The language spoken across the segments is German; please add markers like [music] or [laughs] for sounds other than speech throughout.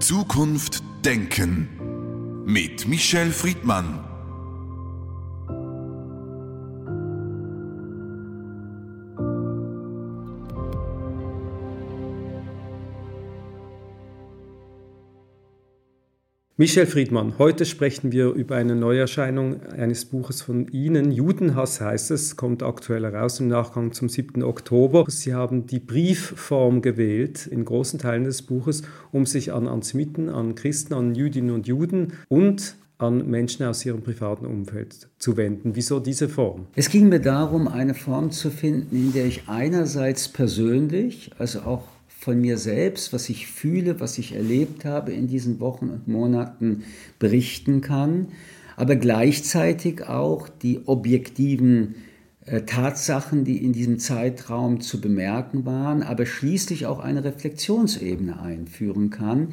Zukunft Denken mit Michel Friedmann. Michel Friedmann, heute sprechen wir über eine Neuerscheinung eines Buches von Ihnen. Judenhass heißt es, kommt aktuell heraus im Nachgang zum 7. Oktober. Sie haben die Briefform gewählt in großen Teilen des Buches, um sich an Antisemiten, an Christen, an Jüdinnen und Juden und an Menschen aus ihrem privaten Umfeld zu wenden. Wieso diese Form? Es ging mir darum, eine Form zu finden, in der ich einerseits persönlich, also auch von mir selbst, was ich fühle, was ich erlebt habe in diesen Wochen und Monaten berichten kann, aber gleichzeitig auch die objektiven äh, Tatsachen, die in diesem Zeitraum zu bemerken waren, aber schließlich auch eine Reflexionsebene einführen kann.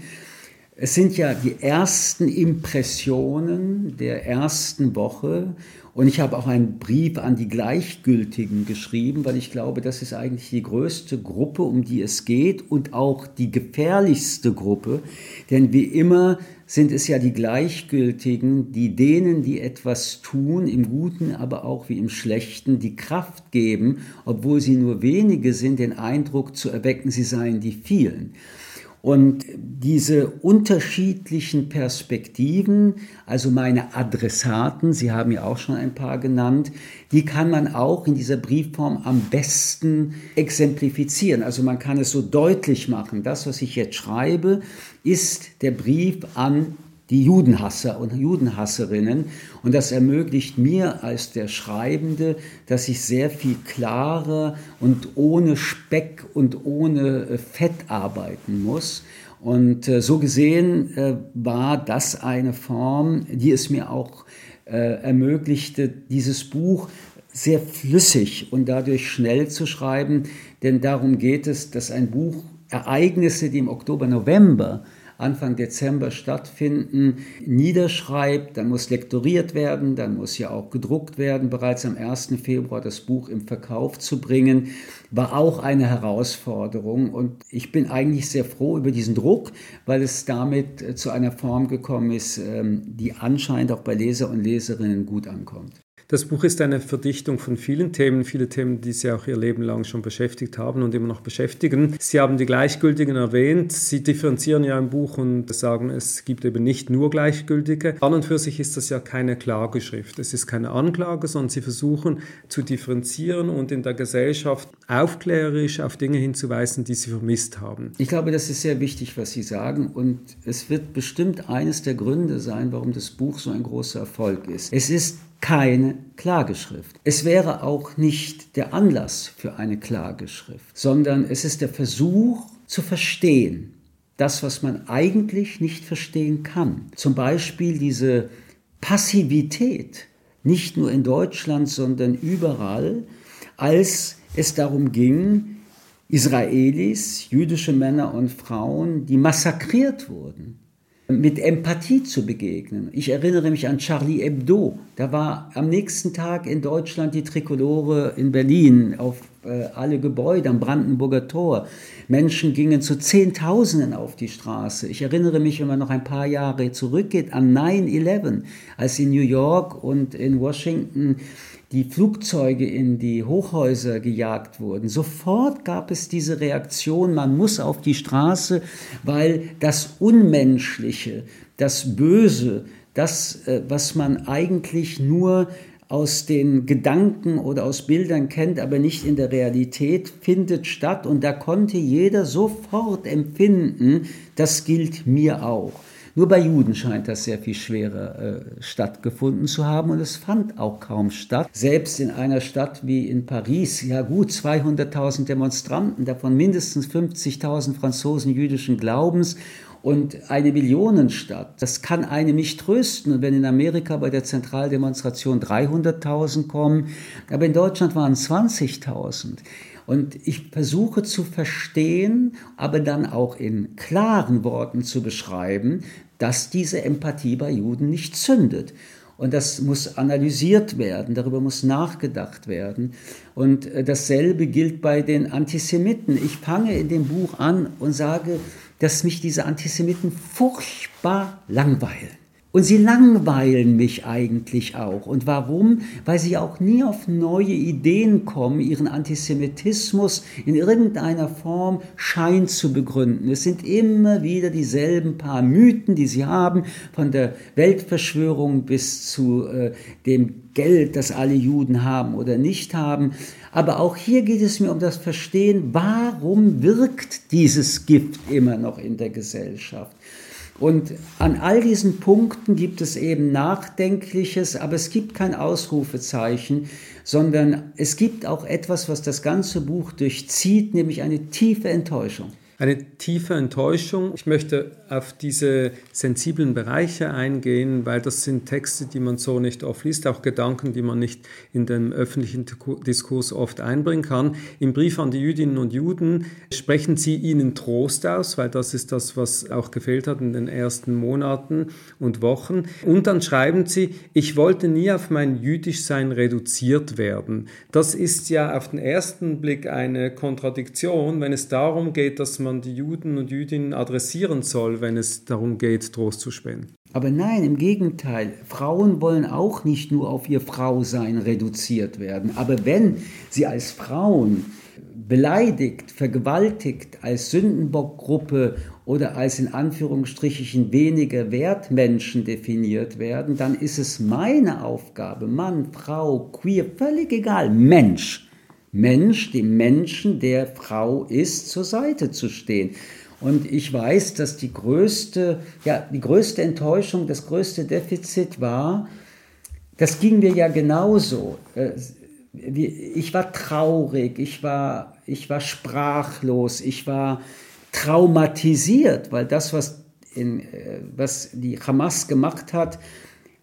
Es sind ja die ersten Impressionen der ersten Woche und ich habe auch einen Brief an die Gleichgültigen geschrieben, weil ich glaube, das ist eigentlich die größte Gruppe, um die es geht und auch die gefährlichste Gruppe. Denn wie immer sind es ja die Gleichgültigen, die denen, die etwas tun, im Guten, aber auch wie im Schlechten, die Kraft geben, obwohl sie nur wenige sind, den Eindruck zu erwecken, sie seien die vielen. Und diese unterschiedlichen Perspektiven, also meine Adressaten, Sie haben ja auch schon ein paar genannt, die kann man auch in dieser Briefform am besten exemplifizieren. Also man kann es so deutlich machen. Das, was ich jetzt schreibe, ist der Brief an die Judenhasser und Judenhasserinnen. Und das ermöglicht mir als der Schreibende, dass ich sehr viel klarer und ohne Speck und ohne äh, Fett arbeiten muss. Und äh, so gesehen äh, war das eine Form, die es mir auch ermöglichte, dieses Buch sehr flüssig und dadurch schnell zu schreiben. Denn darum geht es, dass ein Buch Ereignisse, die im Oktober, November Anfang Dezember stattfinden, niederschreibt, dann muss lektoriert werden, dann muss ja auch gedruckt werden, bereits am 1. Februar das Buch im Verkauf zu bringen, war auch eine Herausforderung und ich bin eigentlich sehr froh über diesen Druck, weil es damit äh, zu einer Form gekommen ist, ähm, die anscheinend auch bei Leser und Leserinnen gut ankommt. Das Buch ist eine Verdichtung von vielen Themen, viele Themen, die Sie auch Ihr Leben lang schon beschäftigt haben und immer noch beschäftigen. Sie haben die Gleichgültigen erwähnt. Sie differenzieren ja im Buch und sagen, es gibt eben nicht nur Gleichgültige. An und für sich ist das ja keine Klageschrift. Es ist keine Anklage, sondern Sie versuchen zu differenzieren und in der Gesellschaft aufklärerisch auf Dinge hinzuweisen, die Sie vermisst haben. Ich glaube, das ist sehr wichtig, was Sie sagen und es wird bestimmt eines der Gründe sein, warum das Buch so ein großer Erfolg ist. Es ist keine Klageschrift. Es wäre auch nicht der Anlass für eine Klageschrift, sondern es ist der Versuch zu verstehen, das, was man eigentlich nicht verstehen kann. Zum Beispiel diese Passivität, nicht nur in Deutschland, sondern überall, als es darum ging, Israelis, jüdische Männer und Frauen, die massakriert wurden, mit Empathie zu begegnen. Ich erinnere mich an Charlie Hebdo. Da war am nächsten Tag in Deutschland die Trikolore in Berlin auf äh, alle Gebäude am Brandenburger Tor. Menschen gingen zu Zehntausenden auf die Straße. Ich erinnere mich, wenn man noch ein paar Jahre zurückgeht, an 9-11, als in New York und in Washington die Flugzeuge in die Hochhäuser gejagt wurden. Sofort gab es diese Reaktion, man muss auf die Straße, weil das Unmenschliche, das Böse, das, äh, was man eigentlich nur aus den Gedanken oder aus Bildern kennt, aber nicht in der Realität, findet statt. Und da konnte jeder sofort empfinden, das gilt mir auch. Nur bei Juden scheint das sehr viel schwerer äh, stattgefunden zu haben und es fand auch kaum statt. Selbst in einer Stadt wie in Paris, ja gut, 200.000 Demonstranten, davon mindestens 50.000 Franzosen jüdischen Glaubens und eine Millionenstadt. Das kann einem nicht trösten. Und wenn in Amerika bei der Zentraldemonstration 300.000 kommen, aber in Deutschland waren es 20.000. Und ich versuche zu verstehen, aber dann auch in klaren Worten zu beschreiben, dass diese Empathie bei Juden nicht zündet. Und das muss analysiert werden, darüber muss nachgedacht werden. Und äh, dasselbe gilt bei den Antisemiten. Ich fange in dem Buch an und sage, dass mich diese Antisemiten furchtbar langweilen. Und sie langweilen mich eigentlich auch. Und warum? Weil sie auch nie auf neue Ideen kommen, ihren Antisemitismus in irgendeiner Form schein zu begründen. Es sind immer wieder dieselben paar Mythen, die sie haben, von der Weltverschwörung bis zu äh, dem Geld, das alle Juden haben oder nicht haben. Aber auch hier geht es mir um das Verstehen, warum wirkt dieses Gift immer noch in der Gesellschaft? Und an all diesen Punkten gibt es eben Nachdenkliches, aber es gibt kein Ausrufezeichen, sondern es gibt auch etwas, was das ganze Buch durchzieht, nämlich eine tiefe Enttäuschung eine tiefe Enttäuschung. Ich möchte auf diese sensiblen Bereiche eingehen, weil das sind Texte, die man so nicht oft liest, auch Gedanken, die man nicht in den öffentlichen Diskurs oft einbringen kann. Im Brief an die Jüdinnen und Juden sprechen sie ihnen Trost aus, weil das ist das, was auch gefehlt hat in den ersten Monaten und Wochen. Und dann schreiben sie, ich wollte nie auf mein Jüdischsein reduziert werden. Das ist ja auf den ersten Blick eine Kontradiktion, wenn es darum geht, dass man die Juden und Jüdinnen adressieren soll, wenn es darum geht, Trost zu spenden. Aber nein, im Gegenteil. Frauen wollen auch nicht nur auf ihr Frausein reduziert werden. Aber wenn sie als Frauen beleidigt, vergewaltigt, als Sündenbockgruppe oder als in Anführungsstrichen weniger Wertmenschen definiert werden, dann ist es meine Aufgabe, Mann, Frau, queer, völlig egal, Mensch, Mensch, dem Menschen, der Frau ist, zur Seite zu stehen. Und ich weiß, dass die größte, ja, die größte Enttäuschung, das größte Defizit war, das ging mir ja genauso. Äh, ich war traurig, ich war, ich war sprachlos, ich war traumatisiert, weil das, was, in, äh, was die Hamas gemacht hat,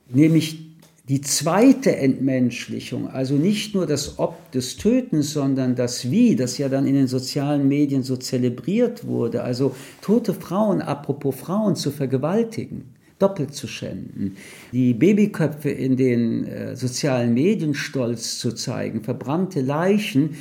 nämlich die zweite Entmenschlichung, also nicht nur das Ob des Tötens, sondern das Wie, das ja dann in den sozialen Medien so zelebriert wurde, also tote Frauen, apropos Frauen, zu vergewaltigen, doppelt zu schänden, die Babyköpfe in den äh, sozialen Medien stolz zu zeigen, verbrannte Leichen,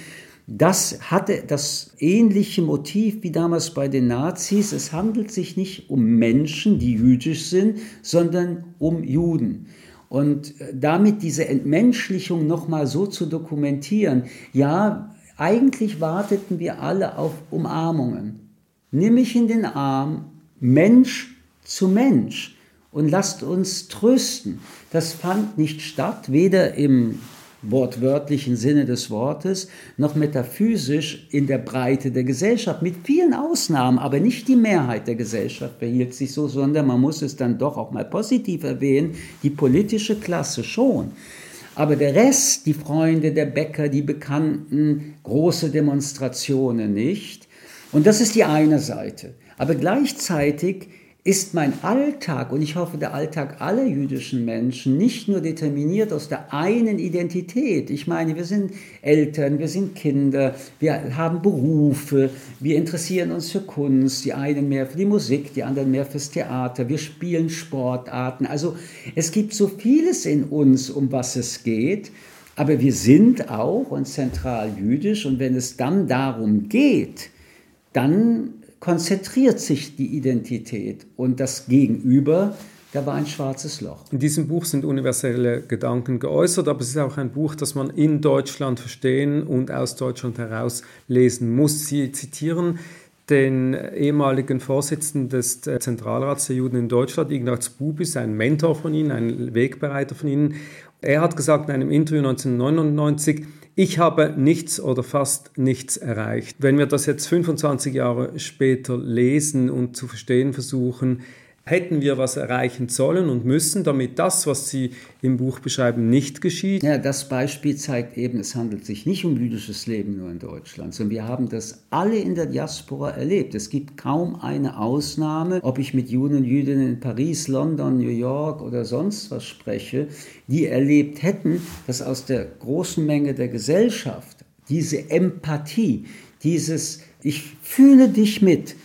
das hatte das ähnliche Motiv wie damals bei den Nazis. Es handelt sich nicht um Menschen, die jüdisch sind, sondern um Juden. Und äh, damit diese Entmenschlichung nochmal so zu dokumentieren, ja, eigentlich warteten wir alle auf Umarmungen. Nimm mich in den Arm, Mensch zu Mensch und lasst uns trösten. Das fand nicht statt, weder im wortwörtlichen Sinne des Wortes, noch metaphysisch in der Breite der Gesellschaft, mit vielen Ausnahmen, aber nicht die Mehrheit der Gesellschaft verhielt sich so, sondern man muss es dann doch auch mal positiv erwähnen, die politische Klasse schon. Aber der Rest, die Freunde, der Bäcker, die Bekannten, große Demonstrationen nicht. Und das ist die eine Seite. Aber gleichzeitig ist mein Alltag und ich hoffe der Alltag aller jüdischen Menschen nicht nur determiniert aus der einen Identität. Ich meine, wir sind Eltern, wir sind Kinder, wir haben Berufe, wir interessieren uns für Kunst, die einen mehr für die Musik, die anderen mehr fürs Theater, wir spielen Sportarten. Also es gibt so vieles in uns, um was es geht. Aber wir sind auch und zentral jüdisch und wenn es dann darum geht, dann konzentriert sich die Identität und das Gegenüber, da war ein schwarzes Loch. In diesem Buch sind universelle Gedanken geäußert, aber es ist auch ein Buch, das man in Deutschland verstehen und aus Deutschland heraus lesen muss. Sie zitieren den ehemaligen Vorsitzenden des Zentralrats der Juden in Deutschland, Ignaz Bubis, ein Mentor von Ihnen, ein Wegbereiter von Ihnen. Er hat gesagt in einem Interview 1999, ich habe nichts oder fast nichts erreicht. Wenn wir das jetzt 25 Jahre später lesen und zu verstehen versuchen, hätten wir was erreichen sollen und müssen, damit das, was Sie im Buch beschreiben, nicht geschieht? Ja, das Beispiel zeigt eben, es handelt sich nicht um jüdisches Leben nur in Deutschland, sondern wir haben das alle in der Diaspora erlebt. Es gibt kaum eine Ausnahme, ob ich mit Juden und Jüdinnen in Paris, London, New York oder sonst was spreche, die erlebt hätten, dass aus der großen Menge der Gesellschaft diese Empathie, dieses Ich fühle dich mit,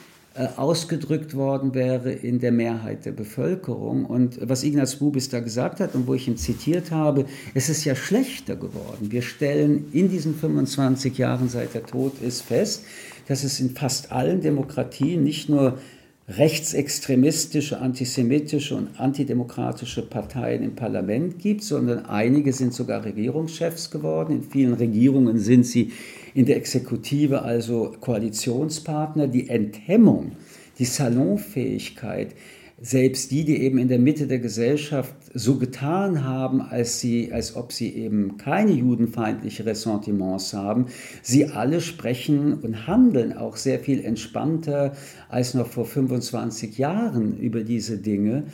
ausgedrückt worden wäre in der Mehrheit der Bevölkerung. Und was Ignaz Bubis da gesagt hat und wo ich ihn zitiert habe, es ist ja schlechter geworden. Wir stellen in diesen 25 Jahren, seit er tot ist, fest, dass es in fast allen Demokratien nicht nur rechtsextremistische, antisemitische und antidemokratische Parteien im Parlament gibt, sondern einige sind sogar Regierungschefs geworden. In vielen Regierungen sind sie in der Exekutive also Koalitionspartner. Die Enthemmung, die Salonfähigkeit, selbst die, die eben in der Mitte der Gesellschaft so getan haben, als, sie, als ob sie eben keine judenfeindliche Ressentiments haben, sie alle sprechen und handeln auch sehr viel entspannter als noch vor 25 Jahren über diese Dinge.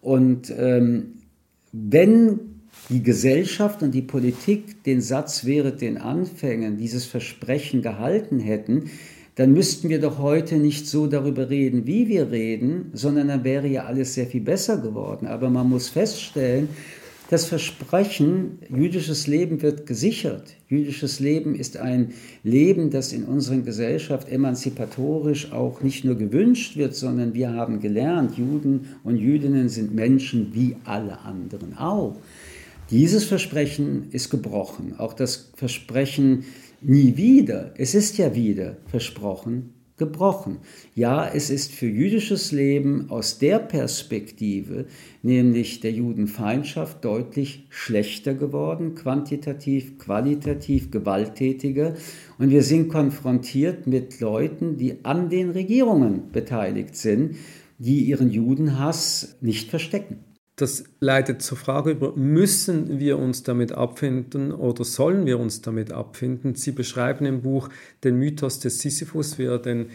Und ähm, wenn die Gesellschaft und die Politik den Satz während den Anfängen, dieses Versprechen gehalten hätten, dann müssten wir doch heute nicht so darüber reden, wie wir reden, sondern dann wäre ja alles sehr viel besser geworden. Aber man muss feststellen, das Versprechen, jüdisches Leben wird gesichert. Jüdisches Leben ist ein Leben, das in unserer Gesellschaft emanzipatorisch auch nicht nur gewünscht wird, sondern wir haben gelernt, Juden und Jüdinnen sind Menschen wie alle anderen auch. Dieses Versprechen ist gebrochen. Auch das Versprechen, nie wieder, es ist ja wieder versprochen, gebrochen. Ja, es ist für jüdisches Leben aus der Perspektive, nämlich der Judenfeindschaft, deutlich schlechter geworden, quantitativ, qualitativ gewalttätiger. Und wir sind konfrontiert mit Leuten, die an den Regierungen beteiligt sind, die ihren Judenhass nicht verstecken. Das leitet zur Frage über, müssen wir uns damit abfinden oder sollen wir uns damit abfinden? Sie beschreiben im Buch den Mythos des Sisyphus, wie er den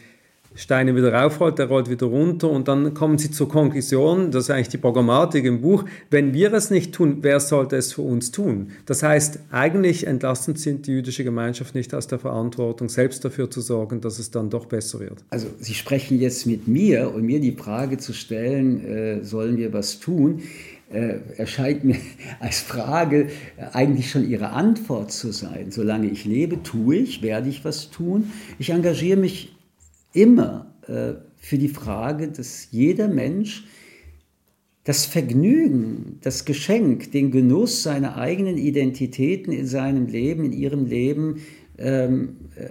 Steine wieder raufrollt, der rollt wieder runter und dann kommen sie zur Konklusion, das ist eigentlich die Programmatik im Buch, wenn wir es nicht tun, wer sollte es für uns tun? Das heißt, eigentlich entlassen sie die jüdische Gemeinschaft nicht aus der Verantwortung, selbst dafür zu sorgen, dass es dann doch besser wird. Also Sie sprechen jetzt mit mir und mir die Frage zu stellen, äh, sollen wir was tun? Äh, erscheint mir [laughs] als Frage eigentlich schon Ihre Antwort zu sein. Solange ich lebe, tue ich, werde ich was tun. Ich engagiere mich immer äh, für die Frage, dass jeder Mensch das Vergnügen, das Geschenk, den Genuss seiner eigenen Identitäten in seinem Leben, in ihrem Leben ähm, äh,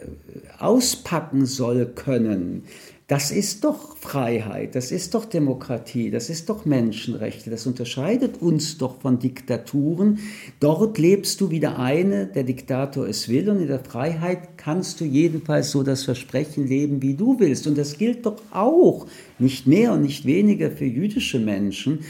auspacken soll können. Das ist doch Freiheit, das ist doch Demokratie, das ist doch Menschenrechte, das unterscheidet uns doch von Diktaturen. Dort lebst du wie der eine, der Diktator es will, und in der Freiheit kannst du jedenfalls so das Versprechen leben, wie du willst. Und das gilt doch auch, nicht mehr und nicht weniger für jüdische Menschen.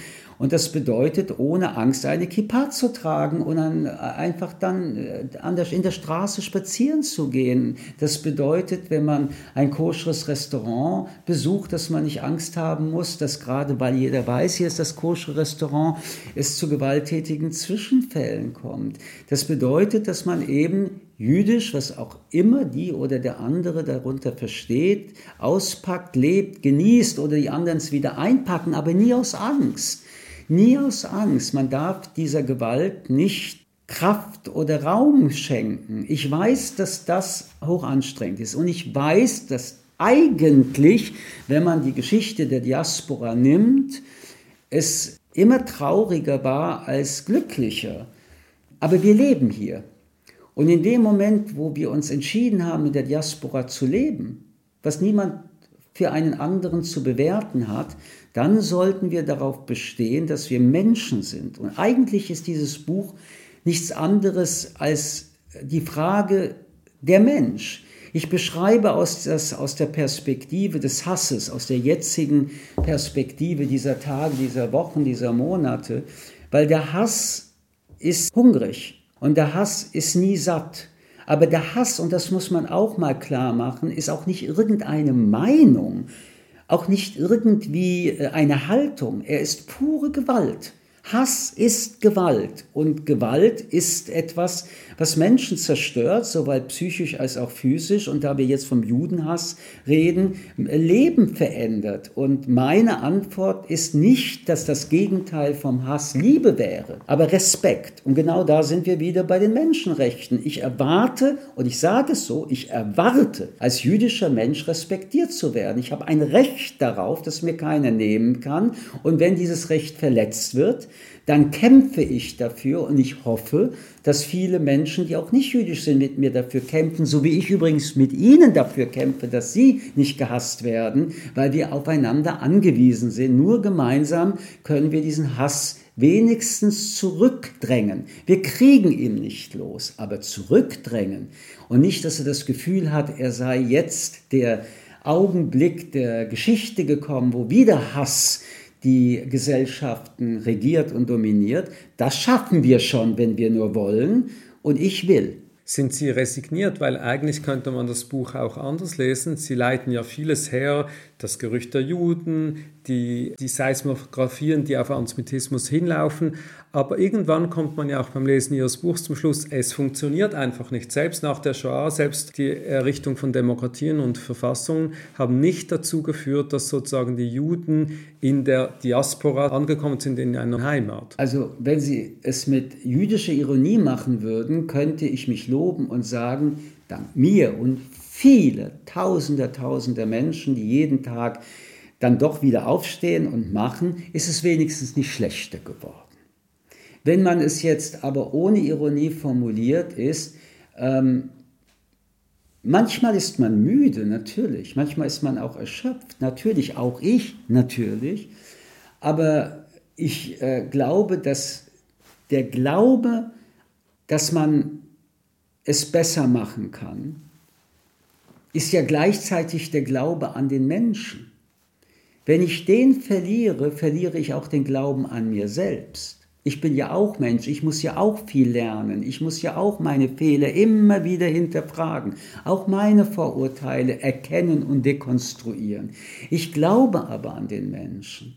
Und das bedeutet, ohne Angst eine Kippa zu tragen und dann einfach dann äh, der, in der Straße spazieren zu gehen. Das bedeutet, wenn man ein koscheres Restaurant besucht, dass man nicht Angst haben muss, dass gerade weil jeder weiß, hier ist das koschere Restaurant, es zu gewalttätigen Zwischenfällen kommt. Das bedeutet, dass man eben jüdisch, was auch immer die oder der andere darunter versteht, auspackt, lebt, genießt oder die anderen es wieder einpacken, aber nie aus Angst. Nie aus Angst. Man darf dieser Gewalt nicht Kraft oder Raum schenken. Ich weiß, dass das hoch anstrengend ist. Und ich weiß, dass eigentlich, wenn man die Geschichte der Diaspora nimmt, es immer trauriger war als glücklicher. Aber wir leben hier. Und in dem Moment, wo wir uns entschieden haben, in der Diaspora zu leben, was niemand für einen anderen zu bewerten hat, dann sollten wir darauf bestehen, dass wir Menschen sind. Und eigentlich ist dieses Buch nichts anderes als die Frage der Mensch. Ich beschreibe aus, das, aus der Perspektive des Hasses, aus der jetzigen Perspektive dieser Tage, dieser Wochen, dieser Monate, weil der Hass ist hungrig und der Hass ist nie satt. Aber der Hass, und das muss man auch mal klar machen, ist auch nicht irgendeine Meinung, auch nicht irgendwie äh, eine Haltung. Er ist pure Gewalt. Hass ist Gewalt und Gewalt ist etwas, was Menschen zerstört, sowohl psychisch als auch physisch. Und da wir jetzt vom Judenhass reden, Leben verändert. Und meine Antwort ist nicht, dass das Gegenteil vom Hass Liebe wäre, aber Respekt. Und genau da sind wir wieder bei den Menschenrechten. Ich erwarte, und ich sage es so, ich erwarte, als jüdischer Mensch respektiert zu werden. Ich habe ein Recht darauf, das mir keiner nehmen kann. Und wenn dieses Recht verletzt wird, dann kämpfe ich dafür und ich hoffe, dass viele Menschen, die auch nicht jüdisch sind, mit mir dafür kämpfen, so wie ich übrigens mit ihnen dafür kämpfe, dass sie nicht gehasst werden, weil wir aufeinander angewiesen sind. Nur gemeinsam können wir diesen Hass wenigstens zurückdrängen. Wir kriegen ihn nicht los, aber zurückdrängen. Und nicht, dass er das Gefühl hat, er sei jetzt der Augenblick der Geschichte gekommen, wo wieder Hass die Gesellschaften regiert und dominiert. Das schaffen wir schon, wenn wir nur wollen. Und ich will. Sind Sie resigniert? Weil eigentlich könnte man das Buch auch anders lesen. Sie leiten ja vieles her, das Gerücht der Juden, die, die Seismographien, die auf Antisemitismus hinlaufen. Aber irgendwann kommt man ja auch beim Lesen Ihres Buchs zum Schluss, es funktioniert einfach nicht. Selbst nach der Shoah, selbst die Errichtung von Demokratien und Verfassungen haben nicht dazu geführt, dass sozusagen die Juden in der Diaspora angekommen sind in einer Heimat. Also wenn Sie es mit jüdischer Ironie machen würden, könnte ich mich loben und sagen, dank mir und viele Tausende, Tausende Menschen, die jeden Tag dann doch wieder aufstehen und machen, ist es wenigstens nicht schlechter geworden. Wenn man es jetzt aber ohne Ironie formuliert, ist, ähm, manchmal ist man müde, natürlich, manchmal ist man auch erschöpft, natürlich, auch ich, natürlich, aber ich äh, glaube, dass der Glaube, dass man es besser machen kann, ist ja gleichzeitig der Glaube an den Menschen. Wenn ich den verliere, verliere ich auch den Glauben an mir selbst. Ich bin ja auch Mensch, ich muss ja auch viel lernen, ich muss ja auch meine Fehler immer wieder hinterfragen, auch meine Vorurteile erkennen und dekonstruieren. Ich glaube aber an den Menschen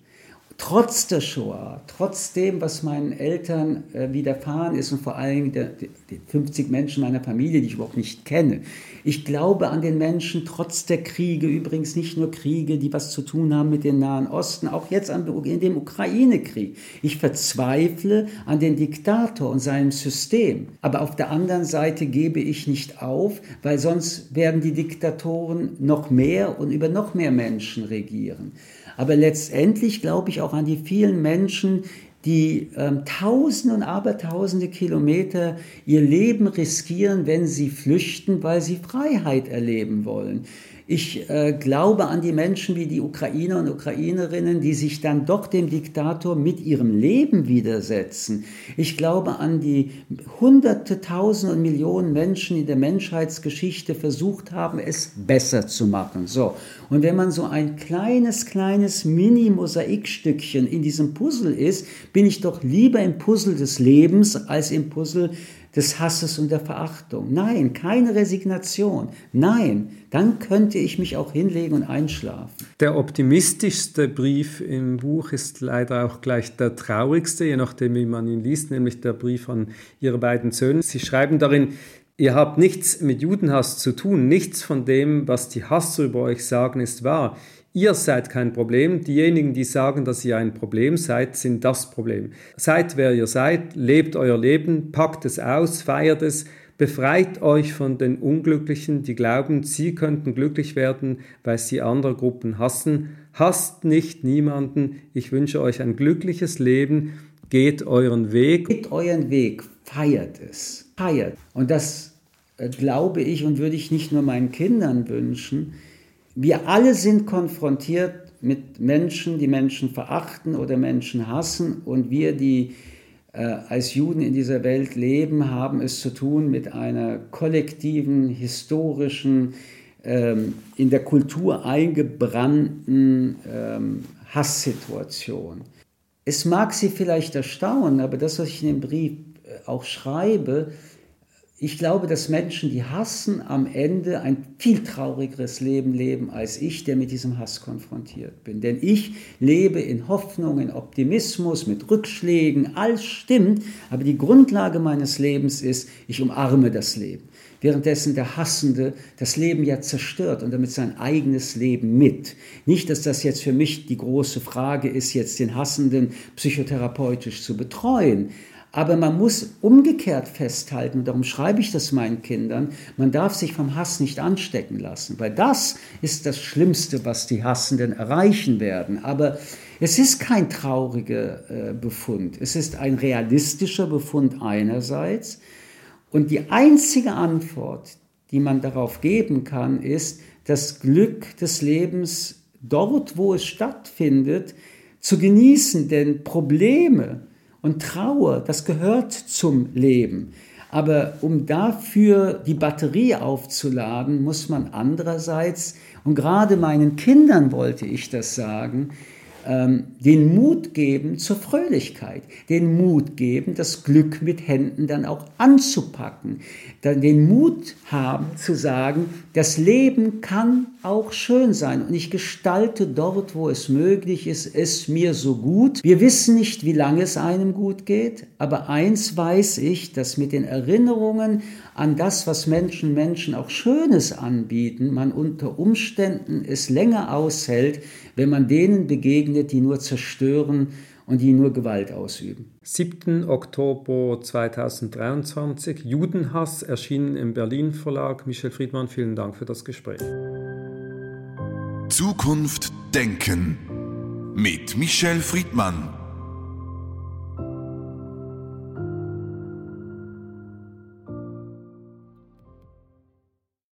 trotz der Shoah, trotz dem, was meinen Eltern äh, widerfahren ist und vor allem der, die 50 Menschen meiner Familie, die ich überhaupt nicht kenne. Ich glaube an den Menschen trotz der Kriege, übrigens nicht nur Kriege, die was zu tun haben mit dem Nahen Osten, auch jetzt an, in dem Ukraine-Krieg. Ich verzweifle an den Diktator und seinem System. Aber auf der anderen Seite gebe ich nicht auf, weil sonst werden die Diktatoren noch mehr und über noch mehr Menschen regieren. Aber letztendlich glaube ich auch an die vielen Menschen, die ähm, Tausende und Abertausende Kilometer ihr Leben riskieren, wenn sie flüchten, weil sie Freiheit erleben wollen. Ich äh, glaube an die Menschen wie die Ukrainer und Ukrainerinnen, die sich dann doch dem Diktator mit ihrem Leben widersetzen. Ich glaube an die Hunderte, Tausende und Millionen Menschen in der Menschheitsgeschichte versucht haben, es besser zu machen. So. Und wenn man so ein kleines, kleines Mini-Mosaikstückchen in diesem Puzzle ist, bin ich doch lieber im Puzzle des Lebens als im Puzzle des Hasses und der Verachtung. Nein, keine Resignation. Nein, dann könnte ich mich auch hinlegen und einschlafen. Der optimistischste Brief im Buch ist leider auch gleich der traurigste, je nachdem, wie man ihn liest, nämlich der Brief an Ihre beiden Söhne. Sie schreiben darin, Ihr habt nichts mit Judenhass zu tun, nichts von dem, was die Hasser über euch sagen, ist wahr. Ihr seid kein Problem. Diejenigen, die sagen, dass ihr ein Problem seid, sind das Problem. Seid wer ihr seid, lebt euer Leben, packt es aus, feiert es, befreit euch von den Unglücklichen, die glauben, sie könnten glücklich werden, weil sie andere Gruppen hassen. Hasst nicht niemanden. Ich wünsche euch ein glückliches Leben. Geht euren Weg. Geht euren Weg. Feiert es. Feiert. Und das äh, glaube ich und würde ich nicht nur meinen Kindern wünschen, wir alle sind konfrontiert mit Menschen, die Menschen verachten oder Menschen hassen und wir, die äh, als Juden in dieser Welt leben, haben es zu tun mit einer kollektiven, historischen, ähm, in der Kultur eingebrannten ähm, Hasssituation. Es mag Sie vielleicht erstaunen, aber das, was ich in dem Brief äh, auch schreibe, ich glaube, dass Menschen, die hassen, am Ende ein viel traurigeres Leben leben als ich, der mit diesem Hass konfrontiert bin. Denn ich lebe in Hoffnung, in Optimismus, mit Rückschlägen, alles stimmt, aber die Grundlage meines Lebens ist, ich umarme das Leben. Währenddessen der Hassende das Leben ja zerstört und damit sein eigenes Leben mit. Nicht, dass das jetzt für mich die große Frage ist, jetzt den Hassenden psychotherapeutisch zu betreuen, Aber man muss umgekehrt festhalten, darum schreibe ich das meinen Kindern, man darf sich vom Hass nicht anstecken lassen, weil das ist das Schlimmste, was die Hassenden erreichen werden. Aber es ist kein trauriger äh, Befund, es ist ein realistischer Befund einerseits. Und die einzige Antwort, die man darauf geben kann, ist, das Glück des Lebens dort, wo es stattfindet, zu genießen, denn Probleme, und Trauer, das gehört zum Leben. Aber um dafür die Batterie aufzuladen, muss man andererseits, und gerade meinen Kindern wollte ich das sagen, den Mut geben zur Fröhlichkeit, den Mut geben, das Glück mit Händen dann auch anzupacken, dann den Mut haben zu sagen, das Leben kann auch schön sein und ich gestalte dort, wo es möglich ist, es mir so gut. Wir wissen nicht, wie lange es einem gut geht, aber eins weiß ich, dass mit den Erinnerungen an das, was Menschen Menschen auch Schönes anbieten, man unter Umständen es länger aushält, wenn man denen begegnet, die nur zerstören und die nur Gewalt ausüben. 7. Oktober 2023, Judenhass, erschienen im Berlin Verlag. Michel Friedmann, vielen Dank für das Gespräch. Zukunft denken mit Michel Friedmann.